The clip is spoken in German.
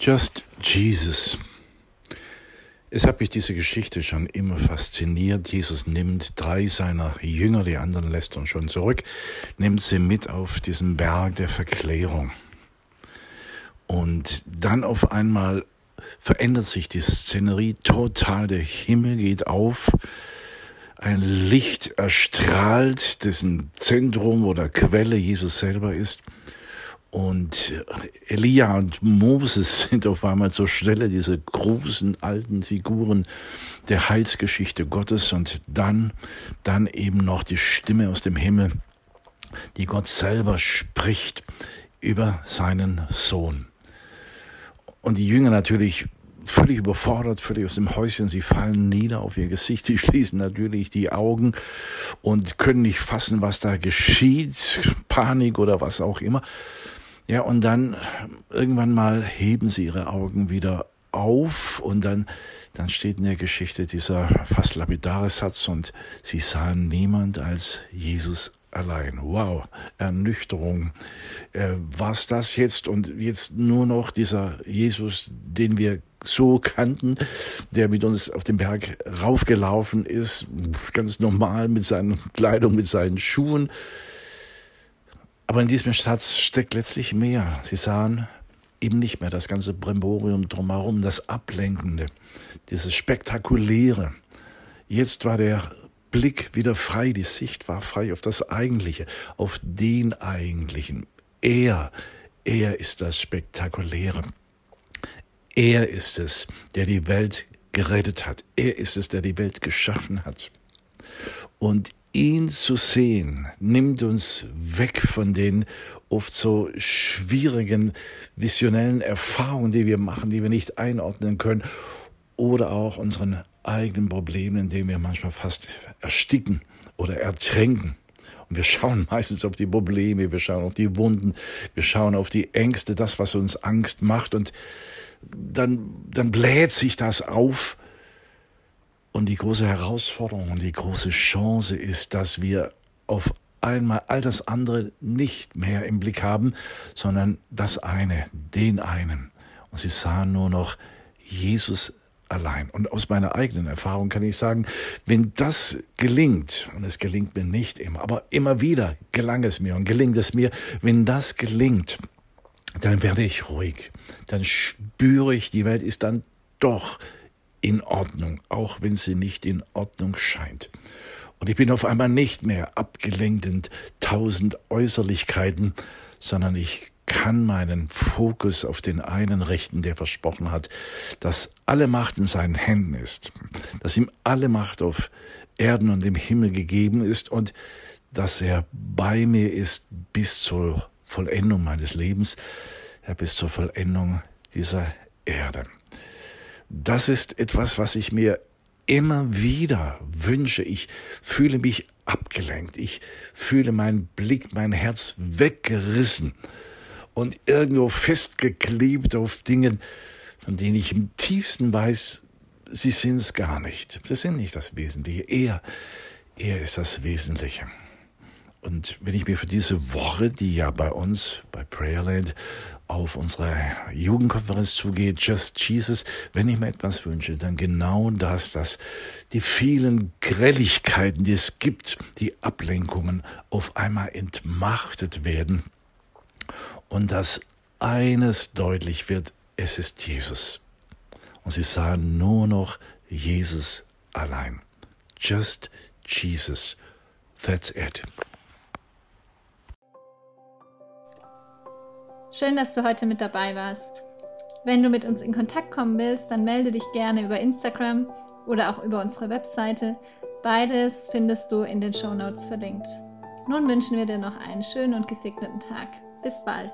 Just Jesus. Es hat mich diese Geschichte schon immer fasziniert. Jesus nimmt drei seiner Jünger, die anderen lässt uns schon zurück, nimmt sie mit auf diesen Berg der Verklärung. Und dann auf einmal verändert sich die Szenerie total. Der Himmel geht auf. Ein Licht erstrahlt, dessen Zentrum oder Quelle Jesus selber ist. Und Elia und Moses sind auf einmal zur Stelle, diese großen alten Figuren der Heilsgeschichte Gottes und dann, dann eben noch die Stimme aus dem Himmel, die Gott selber spricht über seinen Sohn. Und die Jünger natürlich völlig überfordert, völlig aus dem Häuschen. Sie fallen nieder auf ihr Gesicht. Sie schließen natürlich die Augen und können nicht fassen, was da geschieht. Panik oder was auch immer. Ja, und dann irgendwann mal heben sie ihre Augen wieder auf und dann, dann steht in der Geschichte dieser fast lapidare Satz und sie sahen niemand als Jesus allein. Wow, Ernüchterung. Äh, was das jetzt und jetzt nur noch dieser Jesus, den wir so kannten, der mit uns auf den Berg raufgelaufen ist, ganz normal mit seinen Kleidung, mit seinen Schuhen, aber in diesem Satz steckt letztlich mehr. Sie sahen eben nicht mehr das ganze Bremborium drumherum, das Ablenkende, dieses Spektakuläre. Jetzt war der Blick wieder frei, die Sicht war frei auf das Eigentliche, auf den Eigentlichen. Er, er ist das Spektakuläre. Er ist es, der die Welt gerettet hat. Er ist es, der die Welt geschaffen hat. Und ihn zu sehen, nimmt uns weg von den oft so schwierigen visionellen Erfahrungen, die wir machen, die wir nicht einordnen können, oder auch unseren eigenen Problemen, in denen wir manchmal fast ersticken oder ertränken. Und wir schauen meistens auf die Probleme, wir schauen auf die Wunden, wir schauen auf die Ängste, das, was uns Angst macht. Und dann, dann bläht sich das auf und die große Herausforderung und die große Chance ist, dass wir auf einmal all das andere nicht mehr im Blick haben, sondern das eine, den einen. Und sie sahen nur noch Jesus allein. Und aus meiner eigenen Erfahrung kann ich sagen, wenn das gelingt, und es gelingt mir nicht immer, aber immer wieder gelang es mir und gelingt es mir, wenn das gelingt, dann werde ich ruhig. Dann spüre ich, die Welt ist dann doch in Ordnung, auch wenn sie nicht in Ordnung scheint. Und ich bin auf einmal nicht mehr abgelenkt in tausend Äußerlichkeiten, sondern ich kann meinen Fokus auf den einen richten, der versprochen hat, dass alle Macht in seinen Händen ist, dass ihm alle Macht auf Erden und im Himmel gegeben ist und dass er bei mir ist bis zur Vollendung meines Lebens, ja, bis zur Vollendung dieser Erde. Das ist etwas, was ich mir immer wieder wünsche. Ich fühle mich abgelenkt. Ich fühle meinen Blick, mein Herz weggerissen und irgendwo festgeklebt auf Dingen, von denen ich im tiefsten weiß, sie sind es gar nicht. Sie sind nicht das Wesentliche. Er, er ist das Wesentliche. Und wenn ich mir für diese Woche, die ja bei uns bei Prayerland auf unsere Jugendkonferenz zugeht, Just Jesus, wenn ich mir etwas wünsche, dann genau das, dass die vielen Grelligkeiten, die es gibt, die Ablenkungen auf einmal entmachtet werden und dass eines deutlich wird, es ist Jesus. Und sie sahen nur noch Jesus allein. Just Jesus. That's it. Schön, dass du heute mit dabei warst. Wenn du mit uns in Kontakt kommen willst, dann melde dich gerne über Instagram oder auch über unsere Webseite. Beides findest du in den Show Notes verlinkt. Nun wünschen wir dir noch einen schönen und gesegneten Tag. Bis bald.